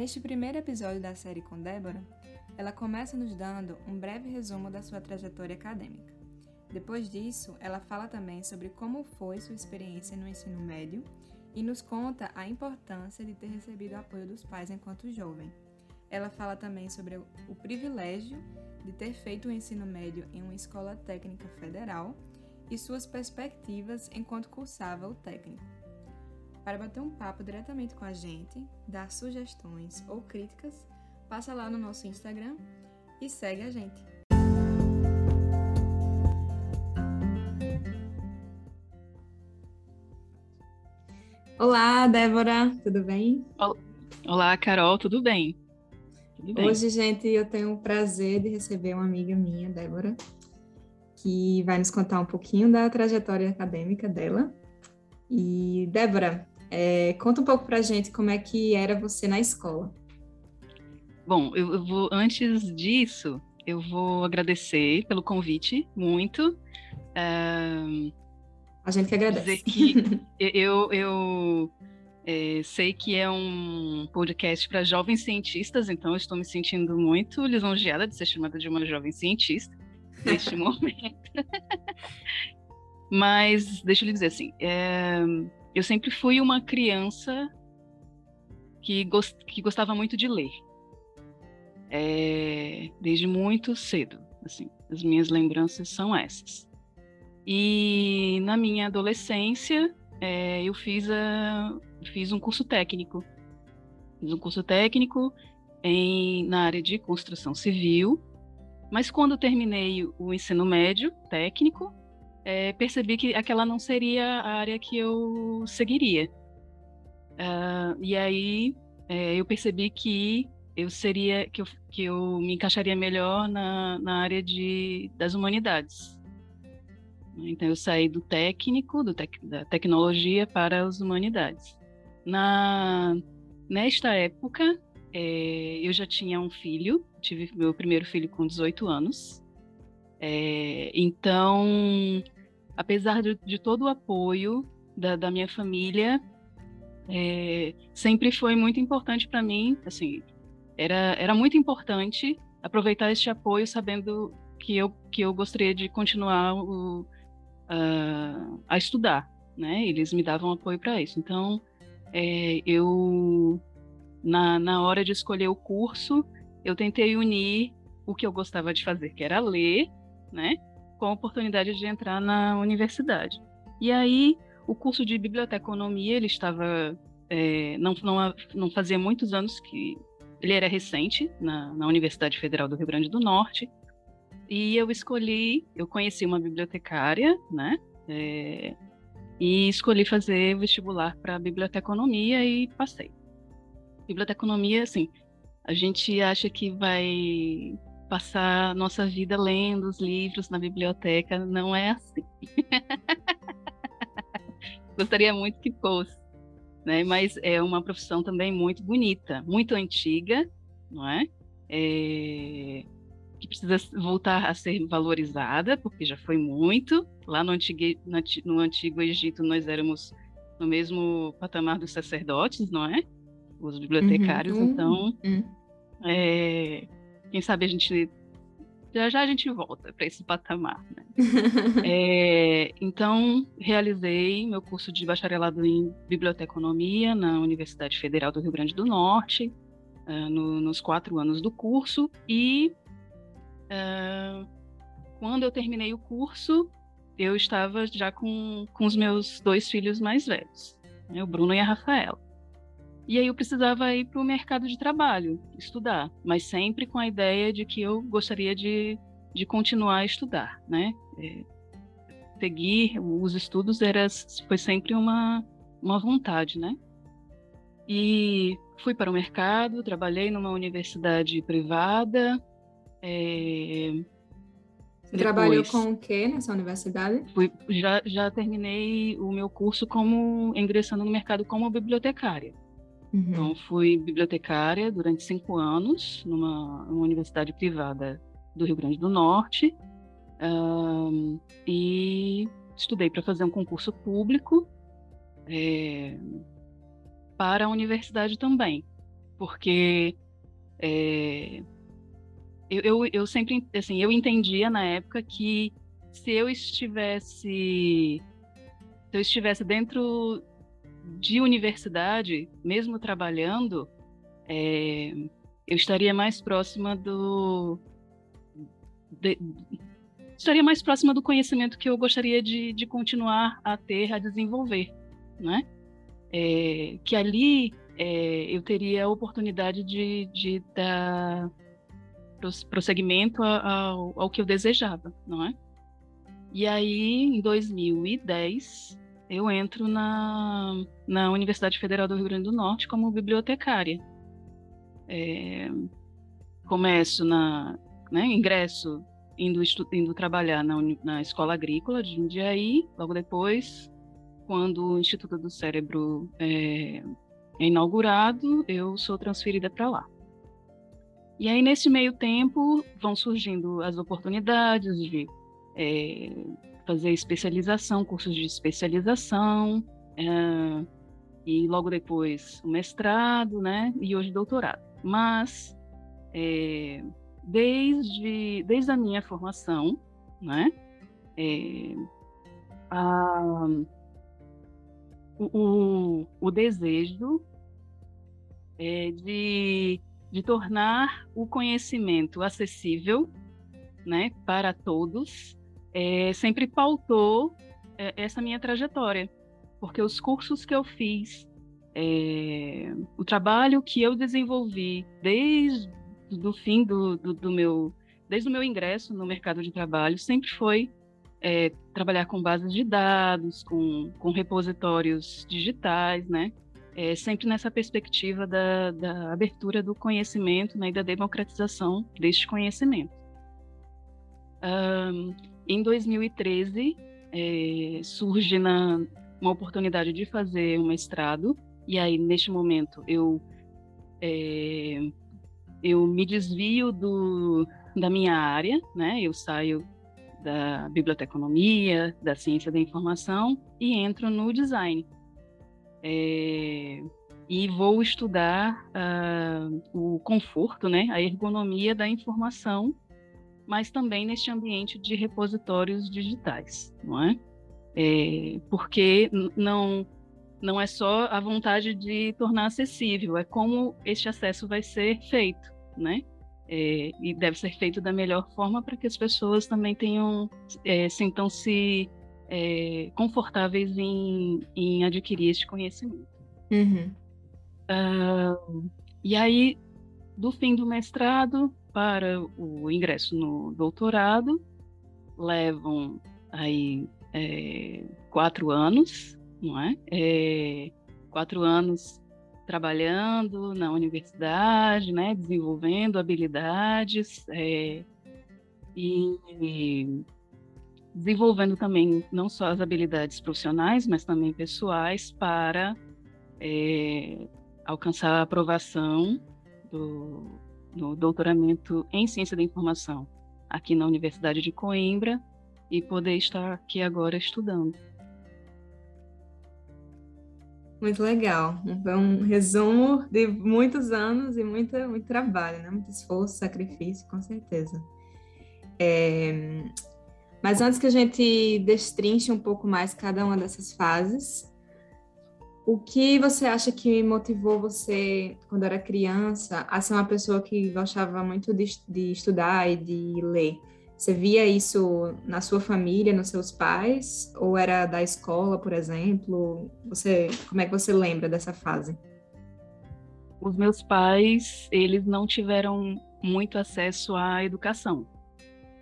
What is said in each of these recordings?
Neste primeiro episódio da série com Débora, ela começa nos dando um breve resumo da sua trajetória acadêmica. Depois disso, ela fala também sobre como foi sua experiência no ensino médio e nos conta a importância de ter recebido o apoio dos pais enquanto jovem. Ela fala também sobre o privilégio de ter feito o ensino médio em uma escola técnica federal e suas perspectivas enquanto cursava o técnico. Para bater um papo diretamente com a gente, dar sugestões ou críticas, passa lá no nosso Instagram e segue a gente. Olá, Débora, tudo bem? Olá, Carol, tudo bem? tudo bem? Hoje, gente, eu tenho o prazer de receber uma amiga minha, Débora, que vai nos contar um pouquinho da trajetória acadêmica dela. E, Débora, é, conta um pouco pra gente como é que era você na escola. Bom, eu, eu vou, antes disso, eu vou agradecer pelo convite, muito. Uh, a gente que agradece. Que eu, eu é, sei que é um podcast para jovens cientistas, então estou me sentindo muito lisonjeada de ser chamada de uma jovem cientista neste momento. Mas deixa eu lhe dizer assim, é, eu sempre fui uma criança que, gost, que gostava muito de ler, é, desde muito cedo. Assim, as minhas lembranças são essas. E na minha adolescência, é, eu fiz, a, fiz um curso técnico. Fiz um curso técnico em, na área de construção civil, mas quando terminei o ensino médio técnico, é, percebi que aquela não seria a área que eu seguiria. Uh, e aí é, eu percebi que eu seria que eu, que eu me encaixaria melhor na, na área de, das humanidades. Então, eu saí do técnico, do tec, da tecnologia para as humanidades. Na, nesta época, é, eu já tinha um filho, tive meu primeiro filho com 18 anos. É, então, apesar de, de, todo o apoio da, da minha família, é, sempre foi muito importante para mim, assim, era, era muito importante aproveitar este apoio sabendo que eu, que eu gostaria de continuar o, uh, a estudar, né? Eles me davam apoio para isso. Então, é, eu na, na hora de escolher o curso, eu tentei unir o que eu gostava de fazer, que era ler, né? Com a oportunidade de entrar na universidade. E aí, o curso de biblioteconomia, ele estava é, não, não, não fazia muitos anos que ele era recente na, na Universidade Federal do Rio Grande do Norte e eu escolhi, eu conheci uma bibliotecária, né? É, e escolhi fazer vestibular para biblioteconomia e passei. Biblioteconomia, assim, a gente acha que vai passar nossa vida lendo os livros na biblioteca, não é assim. Gostaria muito que fosse, né? Mas é uma profissão também muito bonita, muito antiga, não é? é que precisa voltar a ser valorizada, porque já foi muito. Lá no antigo, no antigo Egito, nós éramos no mesmo patamar dos sacerdotes, não é? Os bibliotecários. Uhum. Então, uhum. É, quem sabe a gente. Já já a gente volta para esse patamar. Né? é, então, realizei meu curso de bacharelado em biblioteconomia na Universidade Federal do Rio Grande do Norte, uh, no, nos quatro anos do curso, e Uh, quando eu terminei o curso, eu estava já com, com os meus dois filhos mais velhos, né, o Bruno e a Rafaela. E aí eu precisava ir para o mercado de trabalho, estudar, mas sempre com a ideia de que eu gostaria de, de continuar a estudar, né? É, seguir os estudos era, foi sempre uma, uma vontade, né? E fui para o mercado, trabalhei numa universidade privada, é... Você Depois, trabalhou com o que nessa universidade? Fui, já, já terminei o meu curso como ingressando no mercado como bibliotecária. Uhum. Então, fui bibliotecária durante cinco anos numa, numa universidade privada do Rio Grande do Norte um, e estudei para fazer um concurso público é, para a universidade também porque é, eu, eu, eu sempre, assim, eu entendia na época que se eu estivesse se eu estivesse dentro de universidade, mesmo trabalhando, é, eu estaria mais próxima do de, estaria mais próxima do conhecimento que eu gostaria de, de continuar a ter, a desenvolver, né? É, que ali é, eu teria a oportunidade de, de dar prosseguimento ao, ao que eu desejava, não é? E aí, em 2010, eu entro na, na Universidade Federal do Rio Grande do Norte como bibliotecária. É, começo na né, ingresso indo, indo trabalhar na, na escola agrícola de Jundiaí, logo depois, quando o Instituto do Cérebro é, é inaugurado, eu sou transferida para lá. E aí, nesse meio tempo, vão surgindo as oportunidades de é, fazer especialização, cursos de especialização, é, e logo depois o mestrado, né? E hoje doutorado. Mas é, desde, desde a minha formação, né? É, a, o, o, desejo é de, de tornar o conhecimento acessível né, para todos é, sempre pautou é, essa minha trajetória, porque os cursos que eu fiz, é, o trabalho que eu desenvolvi desde do fim do, do, do, meu, desde o meu ingresso no mercado de trabalho, sempre foi é, trabalhar com bases de dados, com, com repositórios digitais, né? É, sempre nessa perspectiva da, da abertura do conhecimento né, e da democratização deste conhecimento. Um, em 2013, é, surge na, uma oportunidade de fazer um mestrado, e aí, neste momento, eu é, eu me desvio do, da minha área, né? Eu saio da biblioteconomia, da ciência da informação e entro no design. É, e vou estudar uh, o conforto, né? A ergonomia da informação, mas também neste ambiente de repositórios digitais, não é? é porque não não é só a vontade de tornar acessível, é como este acesso vai ser feito, né? É, e deve ser feito da melhor forma para que as pessoas também tenham é, sintam-se é, confortáveis em, em, adquirir este conhecimento. Uhum. Uh, e aí, do fim do mestrado para o ingresso no doutorado, levam aí é, quatro anos não é? é quatro anos trabalhando na universidade, né, desenvolvendo habilidades é, e, e desenvolvendo também não só as habilidades profissionais, mas também pessoais para é, alcançar a aprovação do, do doutoramento em ciência da informação aqui na Universidade de Coimbra e poder estar aqui agora estudando. Muito legal. Foi um resumo de muitos anos e muito, muito trabalho, né? Muito esforço, sacrifício, com certeza. É... Mas antes que a gente destrinche um pouco mais cada uma dessas fases, o que você acha que motivou você, quando era criança, a ser uma pessoa que gostava muito de, de estudar e de ler? Você via isso na sua família, nos seus pais, ou era da escola, por exemplo? Você, como é que você lembra dessa fase? Os meus pais, eles não tiveram muito acesso à educação.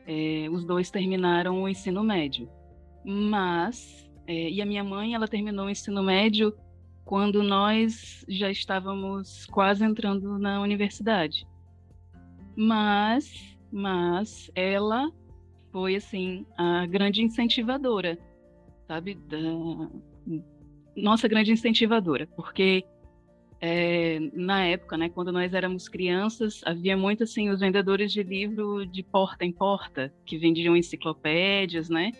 É, os dois terminaram o ensino médio, mas é, e a minha mãe, ela terminou o ensino médio quando nós já estávamos quase entrando na universidade. Mas mas ela foi assim a grande incentivadora, sabe, da nossa grande incentivadora, porque é, na época, né, quando nós éramos crianças, havia muito assim os vendedores de livro de porta em porta que vendiam enciclopédias, né,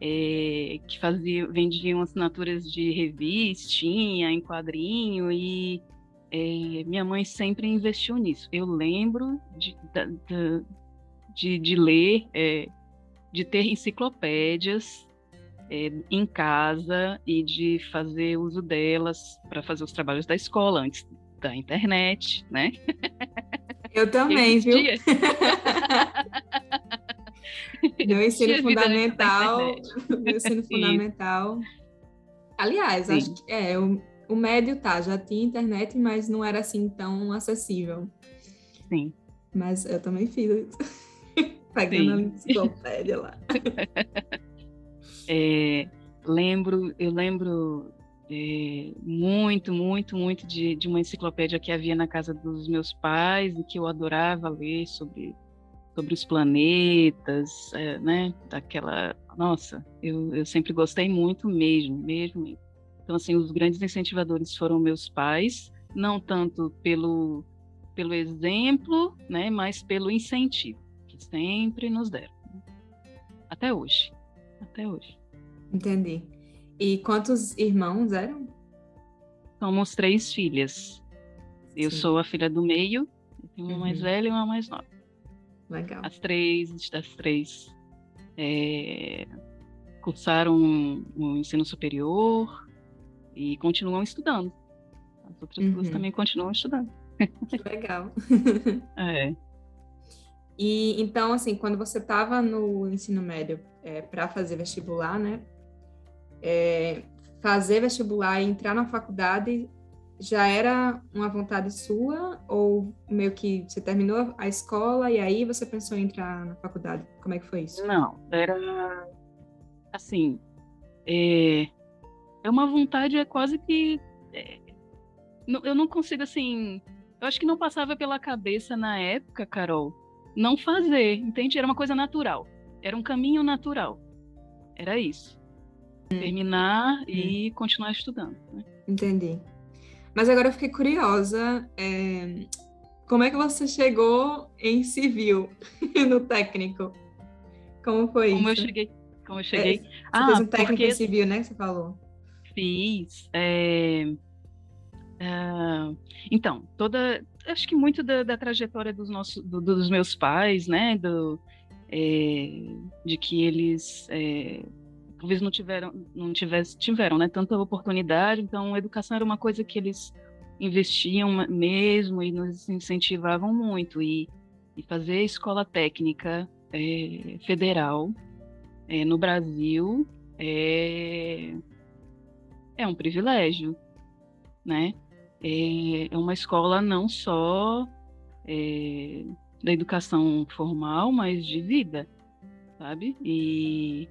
é, que faziam vendiam assinaturas de revistinha, em quadrinho e é, minha mãe sempre investiu nisso. Eu lembro de, de, de, de ler, é, de ter enciclopédias é, em casa e de fazer uso delas para fazer os trabalhos da escola antes da internet, né? Eu também, viu? meu ensino fundamental, meu ensino fundamental. Aliás, Sim. acho que é, o, o médio tá, já tinha internet, mas não era assim tão acessível. Sim. Mas eu também fiz pegando a enciclopédia lá. É, lembro, eu lembro é, muito, muito, muito de, de uma enciclopédia que havia na casa dos meus pais e que eu adorava ler sobre sobre os planetas, é, né? Daquela, nossa, eu, eu sempre gostei muito mesmo, mesmo. Então assim, os grandes incentivadores foram meus pais, não tanto pelo pelo exemplo, né? Mas pelo incentivo que sempre nos deram, né? até hoje, até hoje. Entendi. E quantos irmãos eram? Somos três filhas. Eu Sim. sou a filha do meio, uma uhum. mais velha e uma mais nova. Legal. As três, as três é, cursaram o um, ensino superior e continuam estudando. As outras uhum. duas também continuam estudando. Que legal. é. E então, assim, quando você estava no ensino médio é, para fazer vestibular, né? É, fazer vestibular e entrar na faculdade já era uma vontade sua ou meio que você terminou a escola e aí você pensou em entrar na faculdade? Como é que foi isso? Não, era assim, é, é uma vontade é quase que é, eu não consigo assim, eu acho que não passava pela cabeça na época, Carol, não fazer, entende? Era uma coisa natural, era um caminho natural, era isso, hum. terminar hum. e continuar estudando. Né? Entendi. Mas agora eu fiquei curiosa. É, como é que você chegou em civil no técnico? Como foi como isso? Eu cheguei, como eu cheguei? É, você ah, fez um técnico porque... em civil, né? Que você falou. Fiz. É... Uh, então, toda, acho que muito da, da trajetória dos nossos, do, dos meus pais, né, do, é, de que eles é, talvez não tiveram, não tivesse, tiveram, né, tanta oportunidade. Então, a educação era uma coisa que eles investiam mesmo e nos incentivavam muito. E, e fazer escola técnica é, federal é, no Brasil é, é um privilégio, né? É, é uma escola não só é, da educação formal, mas de vida, sabe? E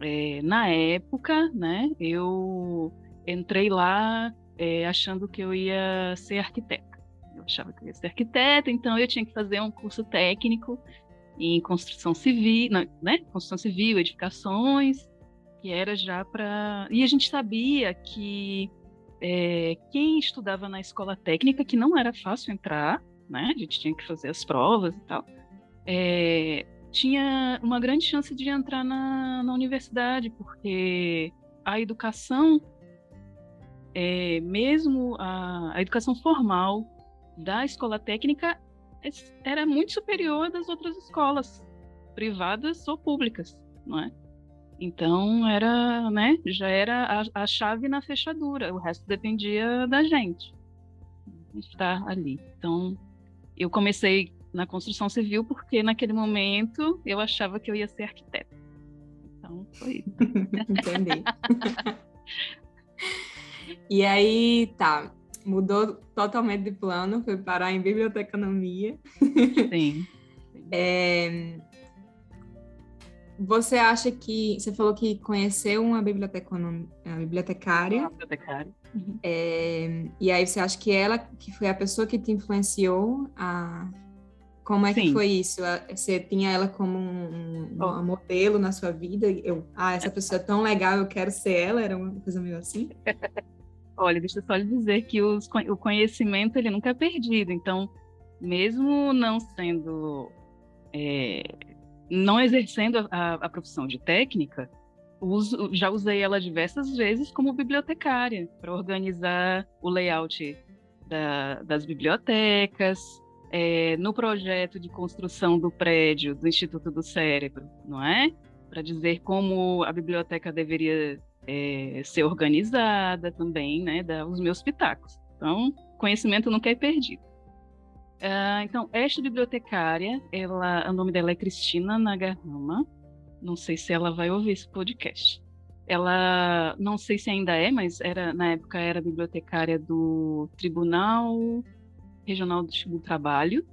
é, na época, né, eu entrei lá é, achando que eu ia ser arquiteta. Eu achava que eu ia ser arquiteta, então eu tinha que fazer um curso técnico em construção civil, né, construção civil, edificações, que era já para. E a gente sabia que é, quem estudava na escola técnica, que não era fácil entrar, né, a gente tinha que fazer as provas e tal, é, tinha uma grande chance de entrar na, na universidade, porque a educação, é, mesmo a, a educação formal da escola técnica, era muito superior das outras escolas, privadas ou públicas, não é? Então era, né, já era a, a chave na fechadura, o resto dependia da gente estar ali. Então eu comecei na construção civil porque naquele momento eu achava que eu ia ser arquiteta. Então foi. Entendi. e aí, tá, mudou totalmente de plano, foi parar em biblioteconomia. Sim. é, você acha que você falou que conheceu uma bibliotecária? Uma bibliotecária. Uhum. É, e aí você acha que ela que foi a pessoa que te influenciou a como é Sim. que foi isso? Você tinha ela como um, um, um, modelo na sua vida? Eu, ah, essa pessoa é tão legal, eu quero ser ela? Era uma coisa meio assim? Olha, deixa eu só lhe dizer que os, o conhecimento ele nunca é perdido. Então, mesmo não sendo, é, não exercendo a, a, profissão de técnica, uso, já usei ela diversas vezes como bibliotecária para organizar o layout da, das bibliotecas, é, no projeto de construção do prédio do Instituto do Cérebro, não é? Para dizer como a biblioteca deveria é, ser organizada também, né? Dar os meus pitacos. Então, conhecimento nunca é perdido. Uh, então, esta bibliotecária, ela, o nome dela é Cristina Nagarama. Não sei se ela vai ouvir esse podcast. Ela, não sei se ainda é, mas era na época era bibliotecária do Tribunal Regional do Trabalho,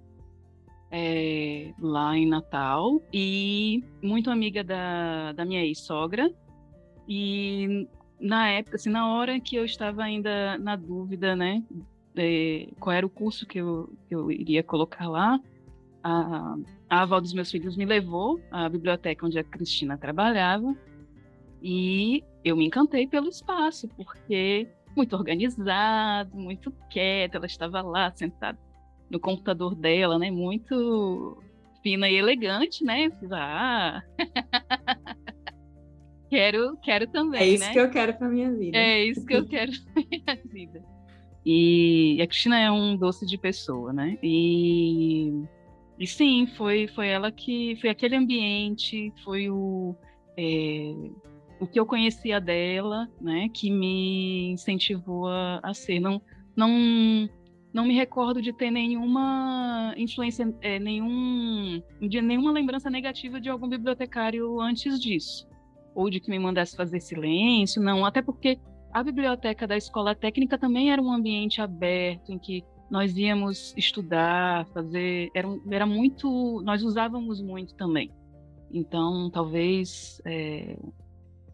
é, lá em Natal, e muito amiga da, da minha ex-sogra. E na época, assim, na hora que eu estava ainda na dúvida, né, de qual era o curso que eu, que eu iria colocar lá, a, a avó dos meus filhos me levou à biblioteca onde a Cristina trabalhava e eu me encantei pelo espaço, porque muito organizado, muito quieto, ela estava lá sentada no computador dela, né, muito fina e elegante, né? Fiz, ah, quero, quero também, É isso né? que eu quero para minha vida. É isso que eu quero para minha vida. E a Cristina é um doce de pessoa, né? E, e sim, foi, foi ela que. Foi aquele ambiente, foi o. É, o que eu conhecia dela, né, que me incentivou a, a ser. Não, não, não me recordo de ter nenhuma influência, é, nenhum, de nenhuma lembrança negativa de algum bibliotecário antes disso, ou de que me mandasse fazer silêncio, não, até porque a biblioteca da escola técnica também era um ambiente aberto em que nós íamos estudar, fazer, era, era muito, nós usávamos muito também. Então, talvez, é,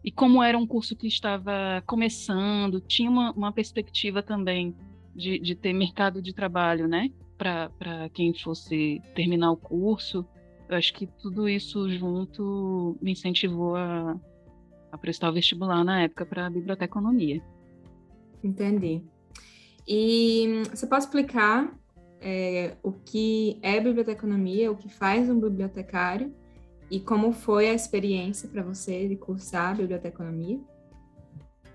e como era um curso que estava começando, tinha uma, uma perspectiva também de, de, ter mercado de trabalho, né, para quem fosse terminar o curso. Eu acho que tudo isso junto me incentivou a, a prestar o vestibular na época para biblioteconomia. Entendi. E você pode explicar é, o que é biblioteconomia, o que faz um bibliotecário e como foi a experiência para você de cursar biblioteconomia?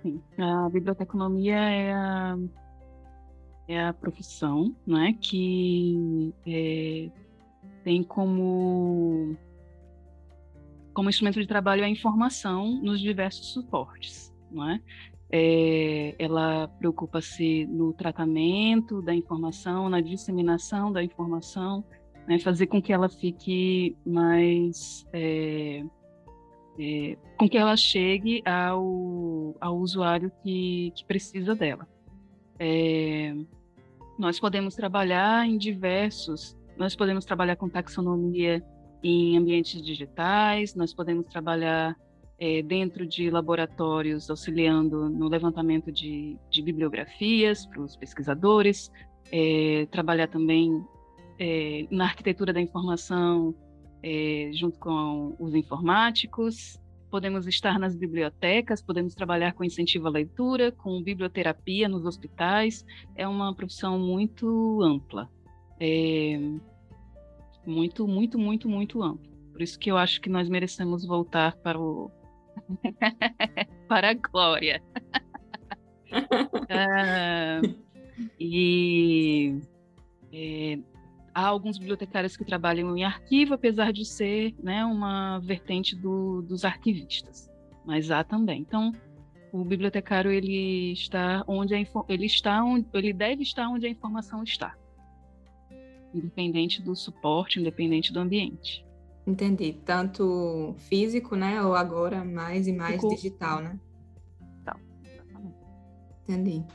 Sim, a biblioteconomia é a, é a profissão né, que é, tem como como instrumento de trabalho a informação nos diversos suportes, não é? é ela preocupa-se no tratamento da informação, na disseminação da informação, né, fazer com que ela fique mais é, é, com que ela chegue ao, ao usuário que, que precisa dela. É, nós podemos trabalhar em diversos, nós podemos trabalhar com taxonomia em ambientes digitais, nós podemos trabalhar é, dentro de laboratórios auxiliando no levantamento de, de bibliografias para os pesquisadores, é, trabalhar também é, na arquitetura da informação junto com os informáticos, podemos estar nas bibliotecas, podemos trabalhar com incentivo à leitura, com biblioterapia nos hospitais, é uma profissão muito ampla. É, muito, muito, muito, muito amplo. Por isso que eu acho que nós merecemos voltar para o para a glória. ah, e é, há alguns bibliotecários que trabalham em arquivo, apesar de ser né, uma vertente do, dos arquivistas, mas há também. Então, o bibliotecário ele está onde a, ele está onde, ele deve estar onde a informação está independente do suporte, independente do ambiente. Entendi. Tanto físico, né? Ou agora mais e mais Ficou... digital, né? Tá. Entendi.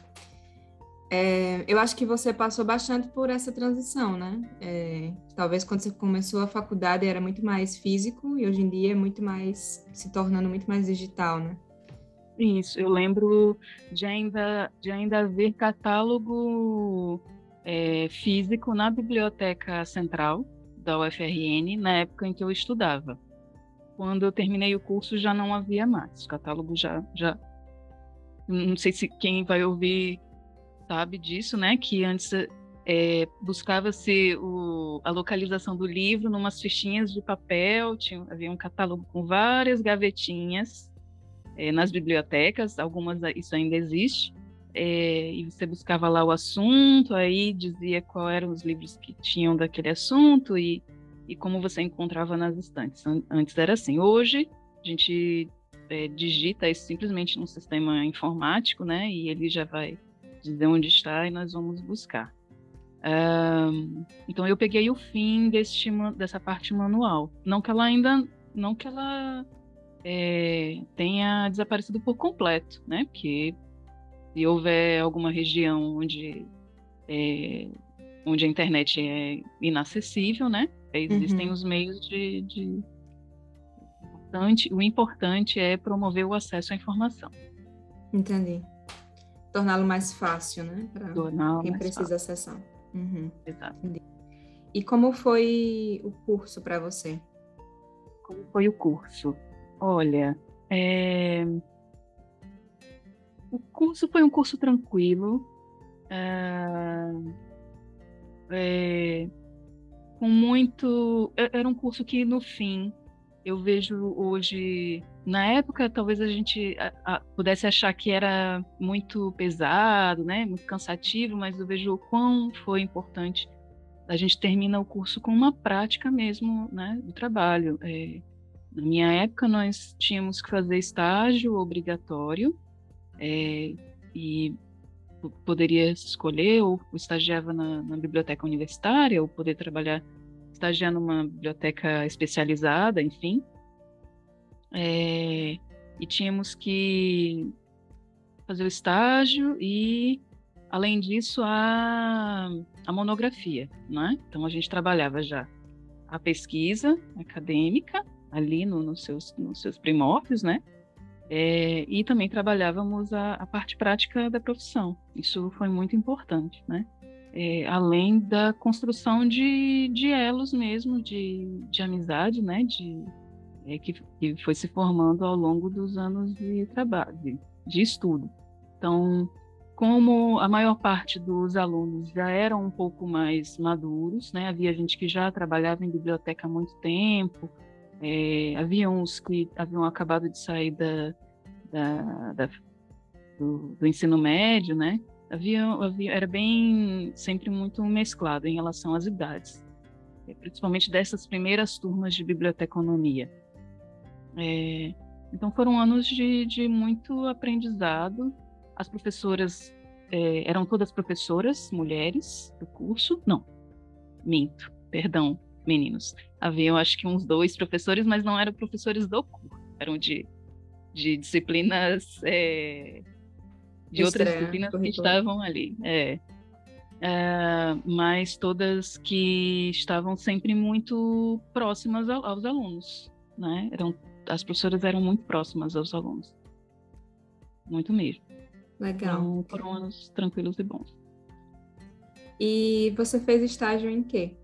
É, eu acho que você passou bastante por essa transição, né? É, talvez quando você começou a faculdade era muito mais físico e hoje em dia é muito mais se tornando muito mais digital, né? Isso, eu lembro de ainda, de ainda ver catálogo é, físico na biblioteca central da UFRN na época em que eu estudava. Quando eu terminei o curso já não havia mais, o catálogo já já não sei se quem vai ouvir sabe disso, né? Que antes é, buscava-se a localização do livro numas fichinhas de papel, tinha, havia um catálogo com várias gavetinhas é, nas bibliotecas, algumas isso ainda existe, é, e você buscava lá o assunto, aí dizia qual eram os livros que tinham daquele assunto e, e como você encontrava nas estantes. Antes era assim. Hoje a gente digita isso simplesmente num sistema informático, né? E ele já vai dizer onde está e nós vamos buscar. Um, então eu peguei o fim deste, dessa parte manual. Não que ela ainda, não que ela é, tenha desaparecido por completo, né? Porque se houver alguma região onde é, onde a internet é inacessível, né? Existem uhum. os meios de, de... O importante é promover o acesso à informação. Entendi. Torná-lo mais fácil, né? Para quem precisa fácil. acessar. Uhum. Exato. E como foi o curso para você? Como foi o curso? Olha, é... o curso foi um curso tranquilo, é... É... com muito. É, era um curso que, no fim, eu vejo hoje. Na época, talvez a gente pudesse achar que era muito pesado, né, muito cansativo, mas eu vejo o quão foi importante. A gente termina o curso com uma prática mesmo, né, do trabalho. É, na minha época, nós tínhamos que fazer estágio obrigatório é, e poderia escolher ou estagiava na, na, biblioteca universitária ou poder trabalhar, estagiar numa biblioteca especializada, enfim. É, e tínhamos que fazer o estágio e, além disso, a, a monografia, né? Então, a gente trabalhava já a pesquisa acadêmica ali no, nos, seus, nos seus primórdios, né? É, e também trabalhávamos a, a, parte prática da profissão. Isso foi muito importante, né? É, além da construção de, de elos mesmo, de, de amizade, né? De, é, que, que foi se formando ao longo dos anos de trabalho, de, estudo. Então, como a maior parte dos alunos já eram um pouco mais maduros, né? Havia gente que já trabalhava em biblioteca há muito tempo, é, havia uns que haviam acabado de sair da, da, da do, do, ensino médio, né? Havia, havia, era bem sempre muito mesclado em relação às idades, é, principalmente dessas primeiras turmas de biblioteconomia. É, então foram anos de, de, muito aprendizado. As professoras é, eram todas professoras mulheres do curso? Não, minto, perdão, meninos. Haviam, acho que, uns dois professores, mas não eram professores do curso, eram de, de disciplinas, é, de outras disciplinas que estavam ali. É. Uh, mas todas que estavam sempre muito próximas ao, aos alunos, né? Eram, as professoras eram muito próximas aos alunos, muito mesmo. Legal. Então, foram anos tranquilos e bons. E você fez estágio em quê?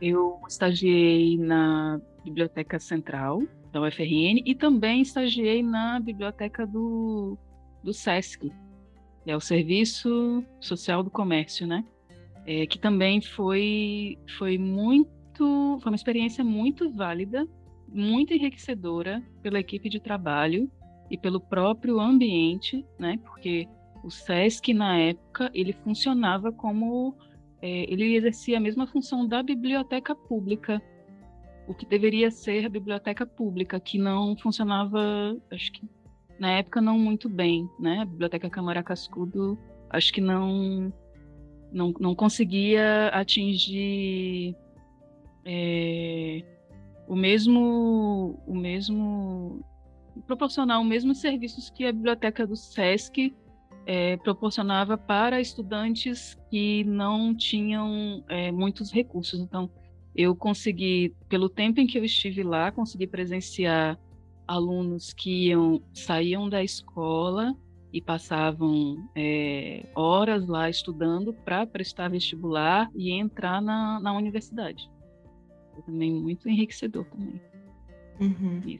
Eu estagiei na Biblioteca Central da UFRN e também estagiei na Biblioteca do, do SESC, que é o Serviço Social do Comércio, né? É, que também foi, foi muito, foi uma experiência muito válida, muito enriquecedora pela equipe de trabalho e pelo próprio ambiente, né? Porque o SESC na época ele funcionava como é, ele exercia a mesma função da biblioteca pública, o que deveria ser a biblioteca pública, que não funcionava, acho que na época não muito bem, né? A biblioteca Câmara Cascudo, acho que não não, não conseguia atingir é, o mesmo o mesmo proporcionar os mesmos serviços que a biblioteca do SESC é, proporcionava para estudantes que não tinham é, muitos recursos. Então, eu consegui, pelo tempo em que eu estive lá, consegui presenciar alunos que iam, saíam da escola e passavam é, horas lá estudando para prestar vestibular e entrar na, na universidade. Foi também muito enriquecedor também. Uhum.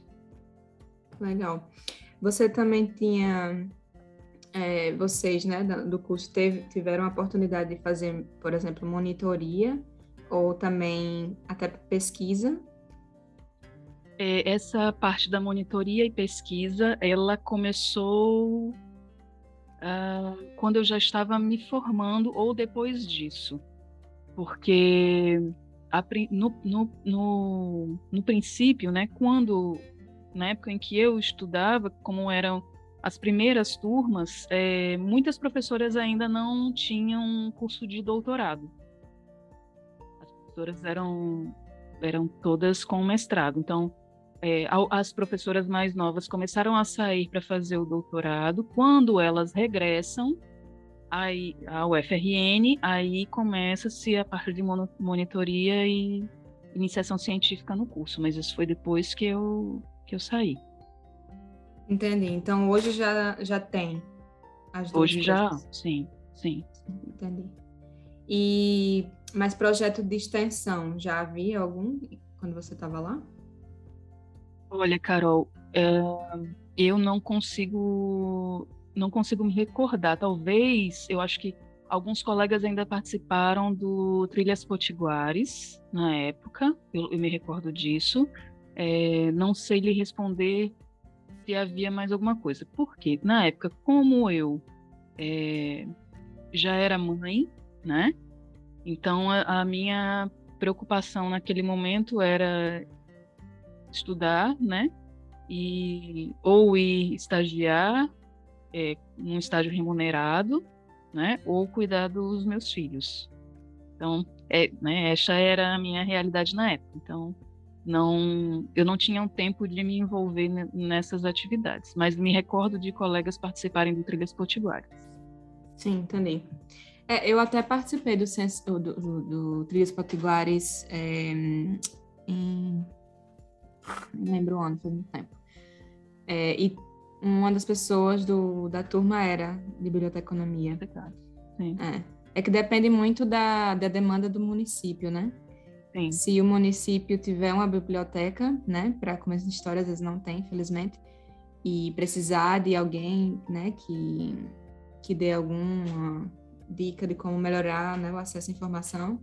Legal. Você também tinha é, vocês, né, do curso, teve, tiveram a oportunidade de fazer, por exemplo, monitoria ou também até pesquisa? É, essa parte da monitoria e pesquisa, ela começou uh, quando eu já estava me formando ou depois disso. Porque no, no, no, no princípio, né, quando na época em que eu estudava, como eram as primeiras turmas, é, muitas professoras ainda não tinham curso de doutorado. As professoras eram, eram todas com mestrado. Então, é, as professoras mais novas começaram a sair para fazer o doutorado. Quando elas regressam aí, ao UFRN, aí começa-se a parte de monitoria e iniciação científica no curso. Mas isso foi depois que eu que eu saí. Entendi. Então hoje já, já tem as duas Hoje já, sim, sim. Entendi. E mas projeto de extensão, já havia algum quando você estava lá? Olha, Carol, é, eu não consigo não consigo me recordar. Talvez, eu acho que alguns colegas ainda participaram do Trilhas Potiguares na época, eu, eu me recordo disso. É, não sei lhe responder se havia mais alguma coisa. Porque, na época, como eu é, já era mãe, né? Então, a, a, minha preocupação naquele momento era estudar, né? E, ou ir estagiar, é, num estágio remunerado, né? Ou cuidar dos meus filhos. Então, é, né, essa era a minha realidade na época. Então, não eu não tinha um tempo de me envolver nessas atividades, mas me recordo de colegas participarem do Trilhas Potiguares. Sim, entendi. É, eu até participei do, do, do, do Trilhas Potiguares é, em... não lembro ano, foi muito tempo. É, e uma das pessoas do, da turma era de biblioteconomia. Sim. É. é que depende muito da, da demanda do município, né? Sim. Se o município tiver uma biblioteca, né, para começar de história, às vezes não tem, infelizmente, e precisar de alguém, né, que, que dê alguma dica de como melhorar né, o acesso à informação,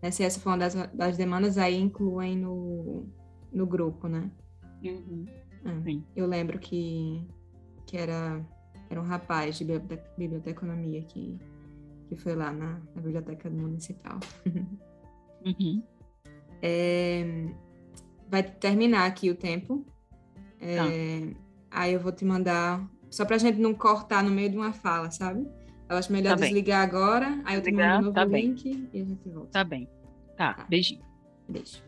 né, se essa for uma das, das demandas, aí incluem no, no grupo, né? Uhum. É. Eu lembro que, que era, era um rapaz de biblioteconomia que, que foi lá na, na biblioteca municipal. Uhum. É, vai terminar aqui o tempo. É, tá. Aí eu vou te mandar, só para a gente não cortar no meio de uma fala, sabe? Eu acho melhor tá desligar agora, aí eu te mando um novo tá link bem. e a gente volta. Tá bem. Tá, tá. beijinho. Beijo.